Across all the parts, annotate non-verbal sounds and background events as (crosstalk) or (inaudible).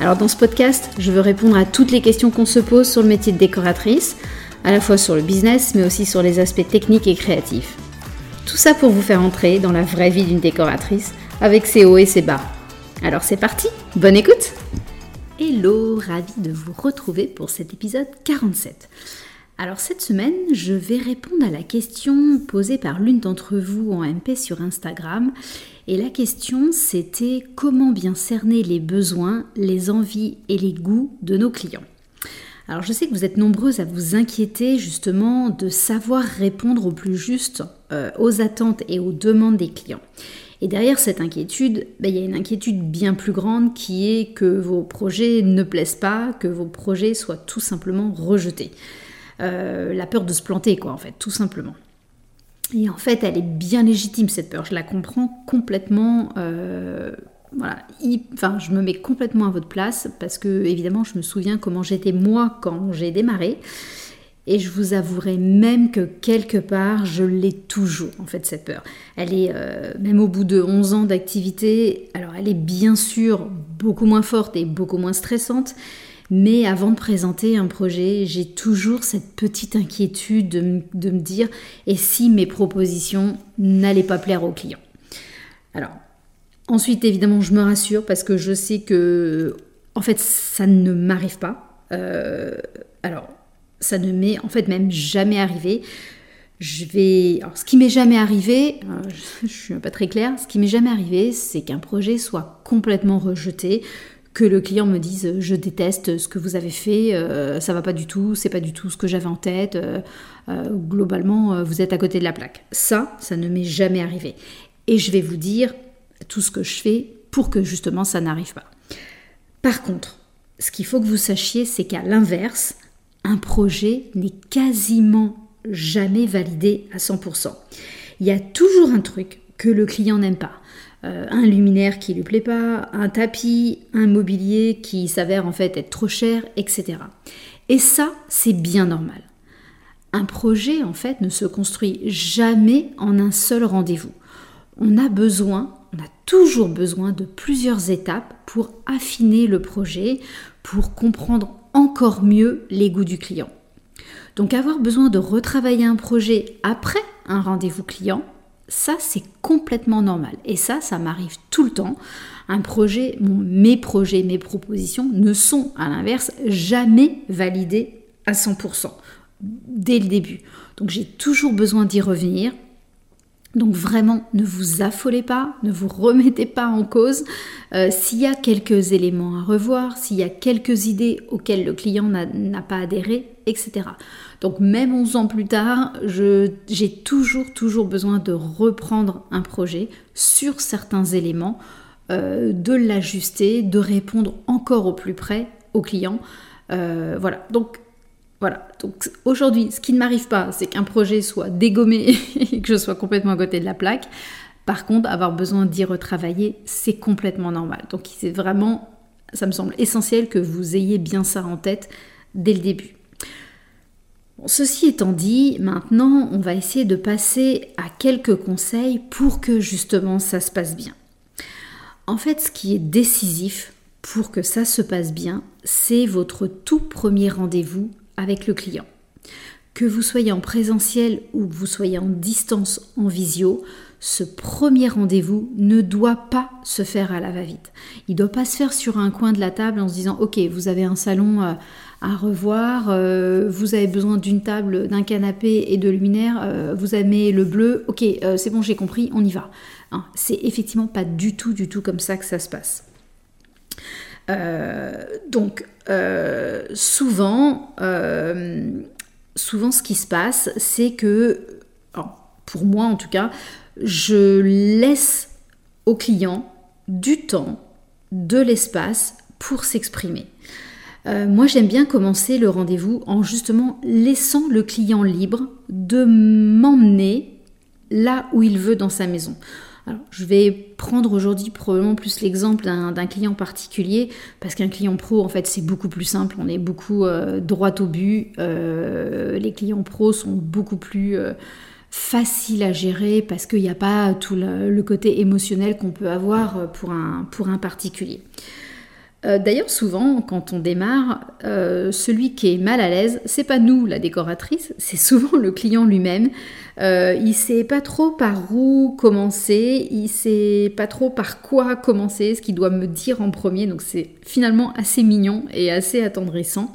Alors dans ce podcast, je veux répondre à toutes les questions qu'on se pose sur le métier de décoratrice, à la fois sur le business, mais aussi sur les aspects techniques et créatifs. Tout ça pour vous faire entrer dans la vraie vie d'une décoratrice, avec ses hauts et ses bas. Alors c'est parti, bonne écoute Hello, ravi de vous retrouver pour cet épisode 47. Alors cette semaine, je vais répondre à la question posée par l'une d'entre vous en MP sur Instagram. Et la question, c'était comment bien cerner les besoins, les envies et les goûts de nos clients. Alors je sais que vous êtes nombreuses à vous inquiéter justement de savoir répondre au plus juste euh, aux attentes et aux demandes des clients. Et derrière cette inquiétude, ben, il y a une inquiétude bien plus grande qui est que vos projets ne plaisent pas, que vos projets soient tout simplement rejetés. Euh, la peur de se planter, quoi, en fait, tout simplement. Et en fait, elle est bien légitime, cette peur. Je la comprends complètement. Euh, voilà, enfin, je me mets complètement à votre place parce que, évidemment, je me souviens comment j'étais moi quand j'ai démarré. Et je vous avouerai même que quelque part, je l'ai toujours, en fait, cette peur. Elle est, euh, même au bout de 11 ans d'activité, alors elle est bien sûr beaucoup moins forte et beaucoup moins stressante, mais avant de présenter un projet, j'ai toujours cette petite inquiétude de, me dire et si mes propositions n'allaient pas plaire aux clients? Alors, ensuite, évidemment, je me rassure parce que je sais que, en fait, ça ne m'arrive pas. Euh, alors, ça ne m'est en fait même jamais arrivé. Je vais. Alors, ce qui m'est jamais arrivé, je, (laughs) je suis pas très claire, ce qui m'est jamais arrivé, c'est qu'un projet soit complètement rejeté que le client me dise je déteste ce que vous avez fait, euh, ça va pas du tout, c'est pas du tout ce que j'avais en tête, euh, euh, globalement vous êtes à côté de la plaque. Ça, ça ne m'est jamais arrivé. Et je vais vous dire tout ce que je fais pour que justement ça n'arrive pas. Par contre, ce qu'il faut que vous sachiez, c'est qu'à l'inverse, un projet n'est quasiment jamais validé à 100%. Il y a toujours un truc que le client n'aime pas. Euh, un luminaire qui lui plaît pas, un tapis, un mobilier qui s'avère en fait être trop cher, etc. Et ça, c'est bien normal. Un projet, en fait, ne se construit jamais en un seul rendez-vous. On a besoin, on a toujours besoin de plusieurs étapes pour affiner le projet, pour comprendre encore mieux les goûts du client. Donc avoir besoin de retravailler un projet après un rendez-vous client, ça, c'est complètement normal. Et ça, ça m'arrive tout le temps. Un projet, mes projets, mes propositions ne sont, à l'inverse, jamais validés à 100% dès le début. Donc j'ai toujours besoin d'y revenir. Donc vraiment, ne vous affolez pas, ne vous remettez pas en cause. Euh, s'il y a quelques éléments à revoir, s'il y a quelques idées auxquelles le client n'a pas adhéré, etc. Donc même 11 ans plus tard, j'ai toujours, toujours besoin de reprendre un projet sur certains éléments, euh, de l'ajuster, de répondre encore au plus près au client. Euh, voilà, donc voilà. Donc aujourd'hui, ce qui ne m'arrive pas, c'est qu'un projet soit dégommé (laughs) et que je sois complètement à côté de la plaque. Par contre, avoir besoin d'y retravailler, c'est complètement normal. Donc c'est vraiment, ça me semble essentiel que vous ayez bien ça en tête dès le début. ceci étant dit, maintenant, on va essayer de passer à quelques conseils pour que justement ça se passe bien. En fait, ce qui est décisif pour que ça se passe bien, c'est votre tout premier rendez-vous avec le client. Que vous soyez en présentiel ou que vous soyez en distance en visio, ce premier rendez-vous ne doit pas se faire à la va-vite. Il ne doit pas se faire sur un coin de la table en se disant Ok, vous avez un salon euh, à revoir, euh, vous avez besoin d'une table, d'un canapé et de luminaire, euh, vous aimez le bleu, ok, c'est bon, j'ai compris, on y va. Hein, c'est effectivement pas du tout, du tout comme ça que ça se passe. Donc, euh, souvent, euh, souvent ce qui se passe, c'est que, pour moi en tout cas, je laisse au client du temps, de l'espace pour s'exprimer. Euh, moi, j'aime bien commencer le rendez-vous en justement laissant le client libre de m'emmener là où il veut dans sa maison. Je vais prendre aujourd'hui probablement plus l'exemple d'un client particulier, parce qu'un client pro, en fait, c'est beaucoup plus simple, on est beaucoup euh, droit au but, euh, les clients pros sont beaucoup plus faciles à gérer, parce qu'il n'y a pas tout le, côté émotionnel qu'on peut avoir pour un particulier. Euh, d'ailleurs, souvent, quand on démarre, euh, celui qui est mal à l'aise, c'est pas nous, la décoratrice, c'est souvent le client lui-même. Euh, il sait pas trop par où commencer, il sait pas trop par quoi commencer, ce qu'il doit me dire en premier. Donc c'est finalement assez mignon et assez attendrissant.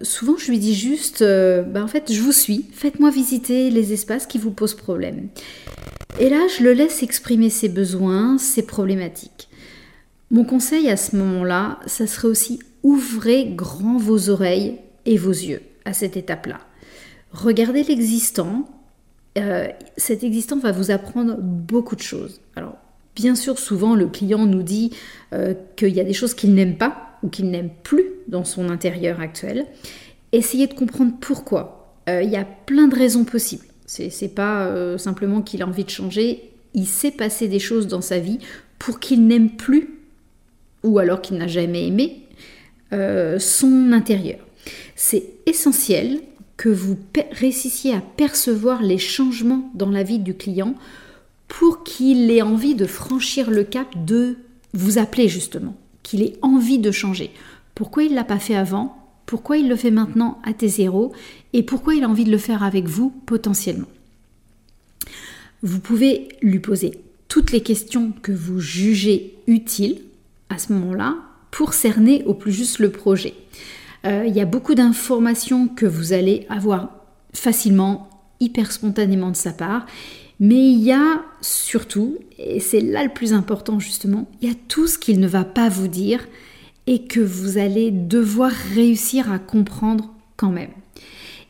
souvent, je lui dis juste, bah, en fait, je vous suis, faites-moi visiter les espaces qui vous posent problème. Et là, je le laisse exprimer ses besoins, ses problématiques. Mon conseil à ce moment-là, ça serait aussi ouvrez grand vos oreilles et vos yeux à cette étape-là. Regardez l'existant. Euh, cet existant va vous apprendre beaucoup de choses. Alors, bien sûr, souvent, le client nous dit euh, qu'il y a des choses qu'il n'aime pas ou qu'il n'aime plus dans son intérieur actuel. Essayez de comprendre pourquoi. Euh, il y a plein de raisons possibles. C'est pas simplement qu'il a envie de changer. Il s'est passé des choses dans sa vie pour qu'il n'aime plus ou alors qu'il n'a jamais aimé, euh, son intérieur. C'est essentiel que vous réussissiez à percevoir les changements dans la vie du client pour qu'il ait envie de franchir le cap de vous appeler justement, qu'il ait envie de changer. Pourquoi il ne l'a pas fait avant? Pourquoi il le fait maintenant à T0 Et pourquoi il a envie de le faire avec vous potentiellement? Vous pouvez lui poser toutes les questions que vous jugez utiles à ce moment-là pour cerner au plus juste le projet. Euh, il y a beaucoup d'informations que vous allez avoir facilement, hyper spontanément de sa part, mais il y a surtout, et c'est là le plus important justement, il y a tout ce qu'il ne va pas vous dire et que vous allez devoir réussir à comprendre quand même.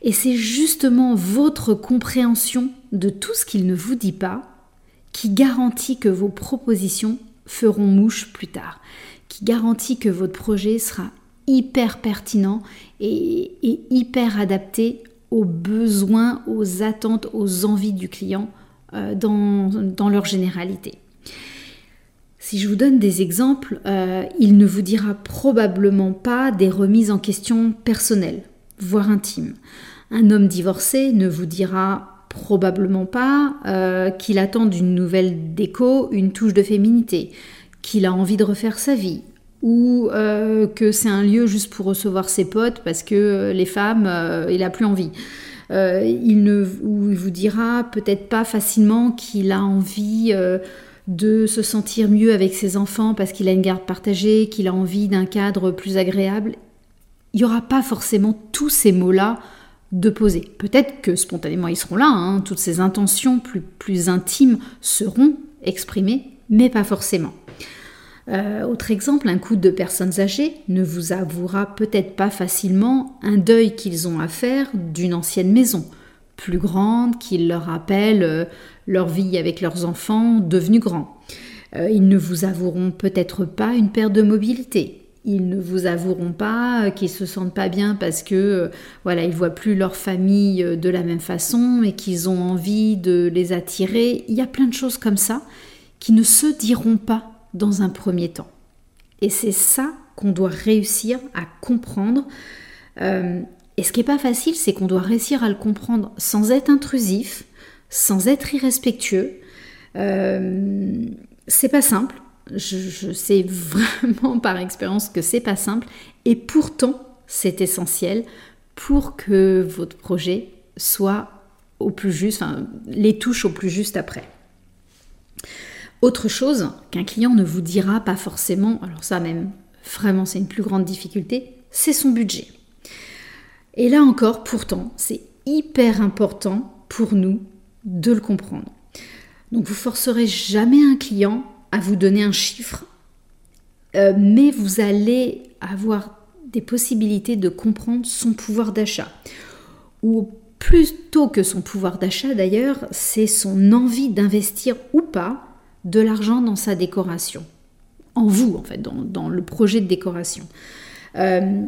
Et c'est justement votre compréhension de tout ce qu'il ne vous dit pas qui garantit que vos propositions feront mouche plus tard, qui garantit que votre projet sera hyper pertinent et, hyper adapté aux besoins, aux attentes, aux envies du client euh, dans, leur généralité. Si je vous donne des exemples, euh, il ne vous dira probablement pas des remises en question personnelles, voire intimes. Un homme divorcé ne vous dira probablement pas euh, qu'il attend d'une nouvelle déco une touche de féminité, qu'il a envie de refaire sa vie, ou euh, que c'est un lieu juste pour recevoir ses potes parce que euh, les femmes, il a plus envie. il ne ou il vous dira peut-être pas facilement qu'il a envie de se sentir mieux avec ses enfants parce qu'il a une garde partagée, qu'il a envie d'un cadre plus agréable. Il n'y aura pas forcément tous ces mots-là de poser. Peut-être que spontanément ils seront là, hein. toutes ces intentions plus, plus intimes seront exprimées, mais pas forcément. Euh, autre exemple, un couple de personnes âgées ne vous avouera peut-être pas facilement un deuil qu'ils ont à faire d'une ancienne maison, plus grande, qui leur rappelle euh, leur vie avec leurs enfants devenus grands. Euh, ils ne vous avoueront peut-être pas une perte de mobilité, ils ne vous avoueront pas euh, qu'ils se sentent pas bien parce que euh, voilà ils voient plus leur famille euh, de la même façon et qu'ils ont envie de les attirer. Il y a plein de choses comme ça qui ne se diront pas dans un premier temps. Et c'est ça qu'on doit réussir à comprendre. et ce qui n'est pas facile, c'est qu'on doit réussir à le comprendre sans être intrusif, sans être irrespectueux. c'est pas simple je, sais vraiment (laughs) par expérience que c'est pas simple et pourtant c'est essentiel pour que votre projet soit au plus juste, enfin, les touches au plus juste après. Autre chose qu'un client ne vous dira pas forcément, alors ça même, vraiment c'est une plus grande difficulté, c'est son budget. Et là encore, pourtant, c'est hyper important pour nous de le comprendre. Donc vous forcerez jamais un client vous donner un chiffre, euh, mais vous allez avoir des possibilités de comprendre son pouvoir d'achat. Ou plutôt que son pouvoir d'achat d'ailleurs, c'est son envie d'investir ou pas de l'argent dans sa décoration. en vous, en fait, dans, le projet de décoration. Euh,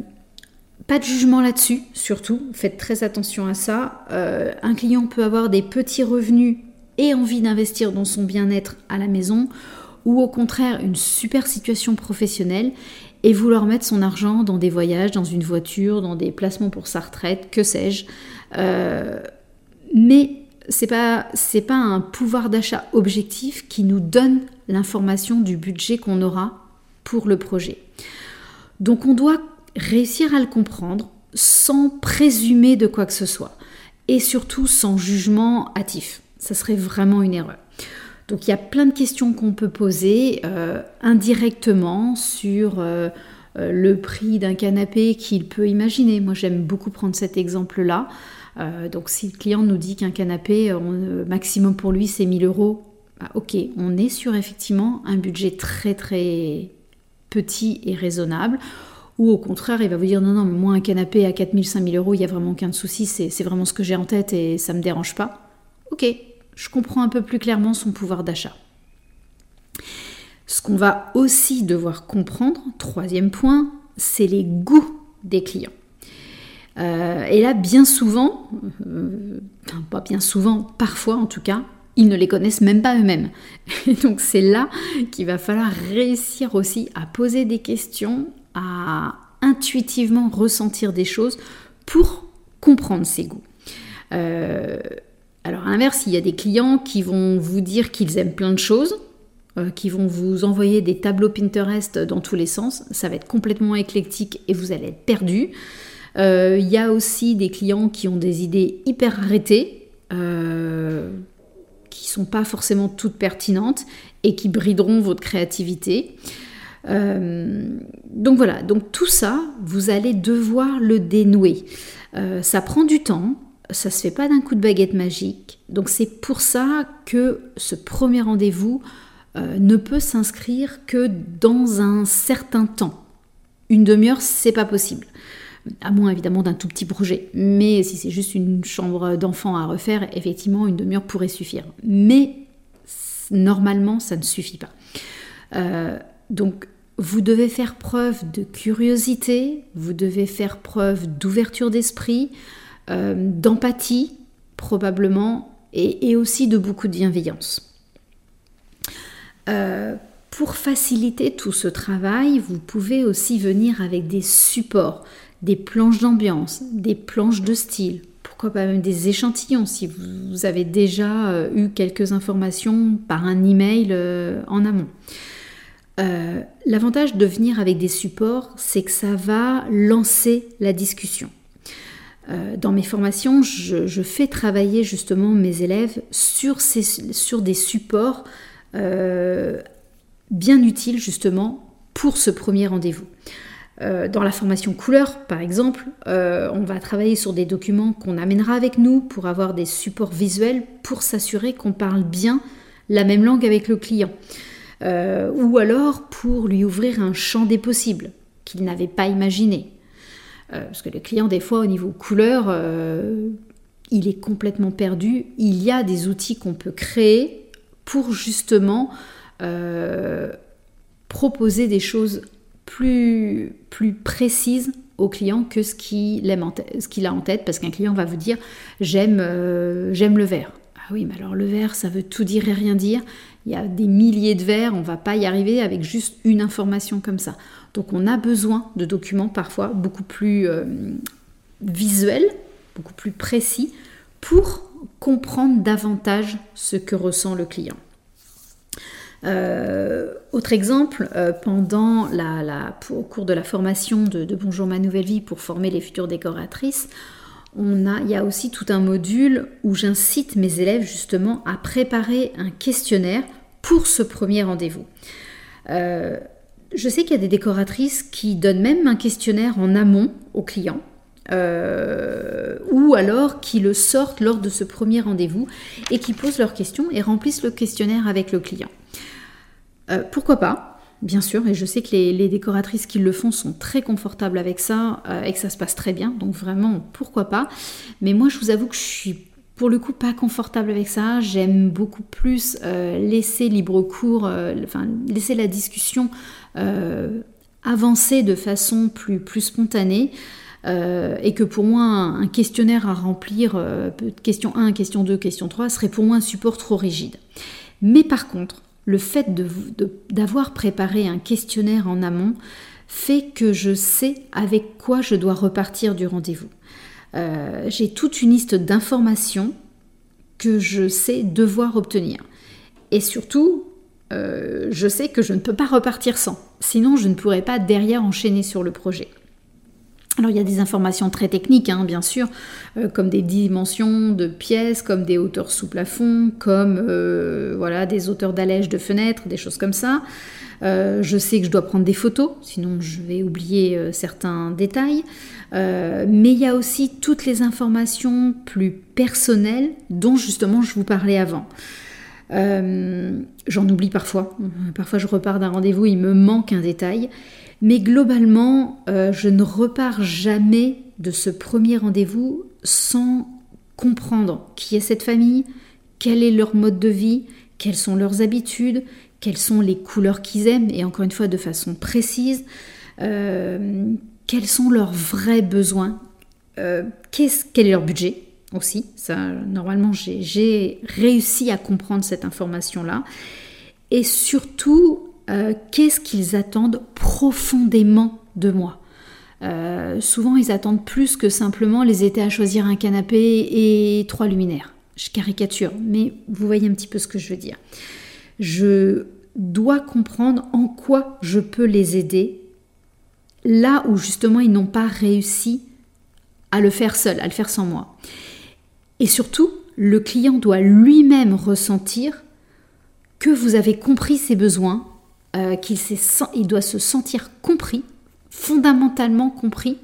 pas de jugement là-dessus, surtout, faites très attention à ça. Euh, un client peut avoir des petits revenus et envie d'investir dans son bien-être à la maison, ou au contraire une super situation professionnelle et vouloir mettre son argent dans des voyages, dans une voiture, dans des placements pour sa retraite, que sais-je. Euh, mais c'est pas c'est pas un pouvoir d'achat objectif qui nous donne l'information du budget qu'on aura pour le projet. Donc on doit réussir à le comprendre sans présumer de quoi que ce soit et surtout sans jugement hâtif. Ça serait vraiment une erreur. Donc il y a plein de questions qu'on peut poser euh, indirectement sur euh, euh, le prix d'un canapé qu'il peut imaginer. Moi j'aime beaucoup prendre cet exemple-là. donc si le client nous dit qu'un canapé maximum pour lui c'est 1000 euros, bah, ok, on est sur effectivement un budget très très petit et raisonnable. Ou au contraire, il va vous dire non, non, moi un canapé à 4000, 5000 euros, il n'y a vraiment aucun souci, c'est vraiment ce que j'ai en tête et ça ne me dérange pas. Ok, je comprends un peu plus clairement son pouvoir d'achat. Ce qu'on va aussi devoir comprendre, troisième point, c'est les goûts des clients. Euh, et là, bien souvent, euh, pas bien souvent, parfois en tout cas, ils ne les connaissent même pas eux-mêmes. Donc c'est là qu'il va falloir réussir aussi à poser des questions, à intuitivement ressentir des choses pour comprendre ses goûts. Euh, alors à l'inverse, il y a des clients qui vont vous dire qu'ils aiment plein de choses, euh, qui vont vous envoyer des tableaux Pinterest dans tous les sens, ça va être complètement éclectique et vous allez être perdu. Euh, il y a aussi des clients qui ont des idées hyper arrêtées, euh, qui sont pas forcément toutes pertinentes et qui brideront votre créativité. donc voilà, donc tout ça, vous allez devoir le dénouer. ça prend du temps, ça se fait pas d'un coup de baguette magique. Donc c'est pour ça que ce premier rendez-vous euh, ne peut s'inscrire que dans un certain temps. Une demi-heure, c'est pas possible. À moins évidemment d'un tout petit projet. Mais si c'est juste une chambre d'enfant à refaire, effectivement, une demi-heure pourrait suffire. Mais normalement, ça ne suffit pas. Euh, donc, vous devez faire preuve de curiosité, vous devez faire preuve d'ouverture d'esprit, euh, d'empathie probablement et, aussi de beaucoup de bienveillance. Euh, pour faciliter tout ce travail, vous pouvez aussi venir avec des supports, des planches d'ambiance, des planches de style, pourquoi pas même des échantillons si vous avez déjà euh, eu quelques informations par un email en amont. L'avantage de venir avec des supports, c'est que ça va lancer la discussion. Euh, dans mes formations, je, fais travailler justement mes élèves sur, des supports euh, bien utiles justement pour ce premier rendez-vous. Euh, dans la formation couleur, par exemple, on va travailler sur des documents qu'on amènera avec nous pour avoir des supports visuels pour s'assurer qu'on parle bien la même langue avec le client. ou alors pour lui ouvrir un champ des possibles qu'il n'avait pas imaginé. Euh, parce que le client, des fois, au niveau couleur, euh, il est complètement perdu. Il y a des outils qu'on peut créer pour justement euh, proposer des choses plus, plus précises au client que ce qu'il a en tête, parce qu'un client va vous dire j'aime j'aime le vert. Ah oui, mais alors le vert, ça veut tout dire et rien dire. Il y a des milliers de verres, on va pas y arriver avec juste une information comme ça. Donc on a besoin de documents parfois beaucoup plus euh, visuels, beaucoup plus précis pour comprendre davantage ce que ressent le client. Euh, autre exemple, euh, pendant la, au cours de la formation de, Bonjour ma nouvelle vie pour former les futures décoratrices, on a, il y a aussi tout un module où j'incite mes élèves justement à préparer un questionnaire pour ce premier rendez-vous. Je sais qu'il y a des décoratrices qui donnent même un questionnaire en amont aux clients. Euh, ou alors qui le sortent lors de ce premier rendez-vous et qui posent leurs questions et remplissent le questionnaire avec le client. Euh, pourquoi pas? Bien sûr, et je sais que les, décoratrices qui le font sont très confortables avec ça euh, et que ça se passe très bien, donc vraiment, pourquoi pas? Mais moi, je vous avoue que je suis pour le coup pas confortable avec ça. J'aime beaucoup plus laisser libre cours, enfin laisser la discussion avancer de façon plus, plus spontanée. et que pour moi un, questionnaire à remplir, question 1, question 2, question 3, serait pour moi un support trop rigide. Mais par contre, le fait d'avoir préparé un questionnaire en amont fait que je sais avec quoi je dois repartir du rendez-vous. Euh, j'ai toute une liste d'informations que je sais devoir obtenir. Et surtout, euh, je sais que je ne peux pas repartir sans. Sinon, je ne pourrais pas derrière enchaîner sur le projet. Alors il y a des informations très techniques, hein, bien sûr, euh, comme des dimensions de pièces, comme des hauteurs sous plafond, comme euh, voilà des hauteurs d'allège de fenêtres, des choses comme ça. Euh, je sais que je dois prendre des photos, sinon je vais oublier certains détails. mais il y a aussi toutes les informations plus personnelles dont justement je vous parlais avant. J'en oublie parfois. Parfois je repars d'un rendez-vous, il me manque un détail. Mais globalement, euh, je ne repars jamais de ce premier rendez-vous sans comprendre qui est cette famille, quel est leur mode de vie, quelles sont leurs habitudes, quelles sont les couleurs qu'ils aiment, et encore une fois de façon précise, euh, quels sont leurs vrais besoins, euh, quel est leur budget aussi. Normalement, j'ai réussi à comprendre cette information-là. Et surtout, euh, qu'est-ce qu'ils attendent profondément de moi. Euh, souvent, ils attendent plus que simplement les aider à choisir un canapé et trois luminaires. Je caricature, mais vous voyez un petit peu ce que je veux dire. Je dois comprendre en quoi je peux les aider là où justement ils n'ont pas réussi à le faire seul, à le faire sans moi. Et surtout, le client doit lui-même ressentir que vous avez compris ses besoins euh, qu'il il doit se sentir compris, fondamentalement compris.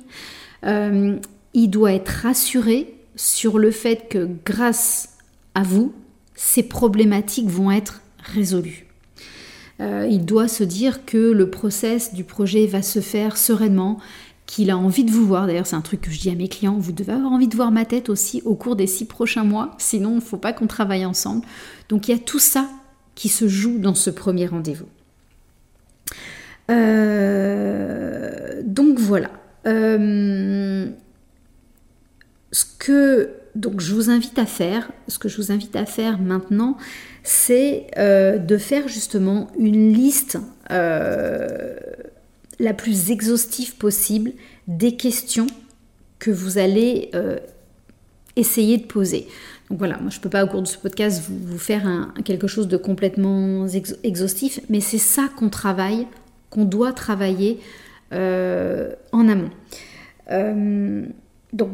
Euh, il doit être rassuré sur le fait que grâce à vous, ces problématiques vont être résolues. Euh, il doit se dire que le process du projet va se faire sereinement, qu'il a envie de vous voir. D'ailleurs, c'est un truc que je dis à mes clients, vous devez avoir envie de voir ma tête aussi au cours des six prochains mois, sinon il ne faut pas qu'on travaille ensemble. Donc il y a tout ça qui se joue dans ce premier rendez-vous. Euh, donc voilà. Euh, ce que donc je vous invite à faire, ce que je vous invite à faire maintenant, c'est euh, de faire justement une liste la plus exhaustive possible des questions que vous allez essayer de poser. Donc voilà, moi je ne peux pas au cours de ce podcast vous, faire quelque chose de complètement exhaustif, mais c'est ça qu'on travaille qu'on doit travailler euh, en amont. Euh, donc,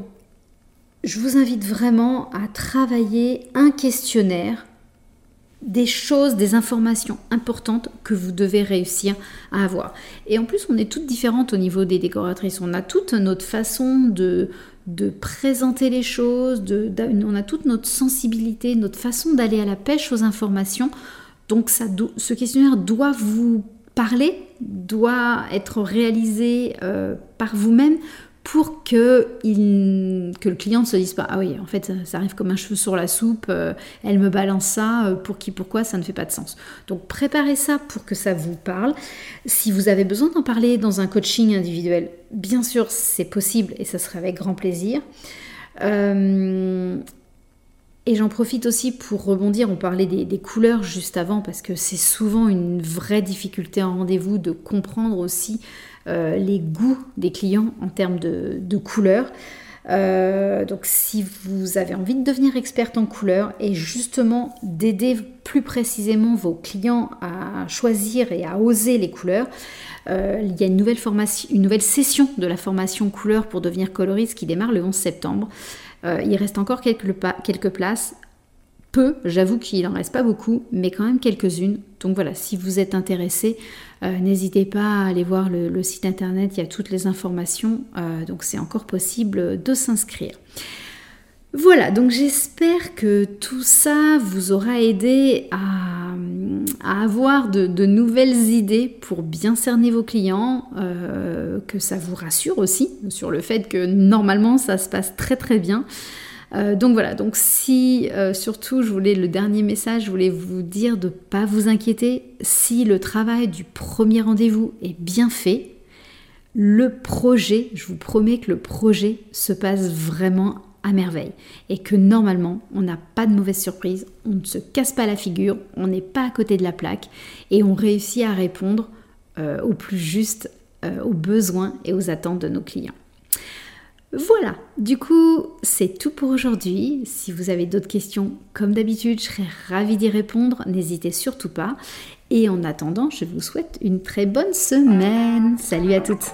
je vous invite vraiment à travailler un questionnaire des choses, des informations importantes que vous devez réussir à avoir. Et en plus, on est toutes différentes au niveau des décoratrices. On a toute notre façon de, présenter les choses, on a toute notre sensibilité, notre façon d'aller à la pêche aux informations. Donc ce questionnaire doit vous parler doit être réalisé euh, par vous-même pour que, le client ne se dise pas ah oui en fait ça, arrive comme un cheveu sur la soupe euh, elle me balance ça euh, pour qui pourquoi ça ne fait pas de sens. Donc préparez ça pour que ça vous parle. Si vous avez besoin d'en parler dans un coaching individuel bien sûr c'est possible et ça serait avec grand plaisir et j'en profite aussi pour rebondir, on parlait des, couleurs juste avant, parce que c'est souvent une vraie difficulté en rendez-vous de comprendre aussi euh, les goûts des clients en termes de, couleurs. Euh, donc si vous avez envie de devenir experte en couleurs et justement d'aider plus précisément vos clients à choisir et à oser les couleurs, euh, il y a une nouvelle, formation, une nouvelle session de la formation couleurs pour devenir coloriste qui démarre le 11 septembre. Euh, il reste encore quelques, places. Peu, j'avoue qu'il n'en reste pas beaucoup, mais quand même quelques-unes. Donc voilà, si vous êtes intéressé, euh, n'hésitez pas à aller voir le, site internet, il y a toutes les informations, euh, donc c'est encore possible de s'inscrire. Voilà, donc j'espère que tout ça vous aura aidé à, avoir de, nouvelles idées pour bien cerner vos clients, euh, que ça vous rassure aussi sur le fait que normalement ça se passe très très bien. Euh, donc voilà, donc si euh, surtout je voulais le dernier message, je voulais vous dire de ne pas vous inquiéter. Si le travail du premier rendez-vous est bien fait, le projet, je vous promets que le projet se passe vraiment merveille et que normalement on n'a pas de mauvaise surprise, on ne se casse pas la figure, on n'est pas à côté de la plaque et on réussit à répondre euh, au plus juste aux besoins et aux attentes de nos clients. Voilà, du coup, c'est tout pour aujourd'hui. Si vous avez d'autres questions, comme d'habitude, je serai ravie d'y répondre. N'hésitez surtout pas. Et en attendant, je vous souhaite une très bonne semaine. Salut à toutes.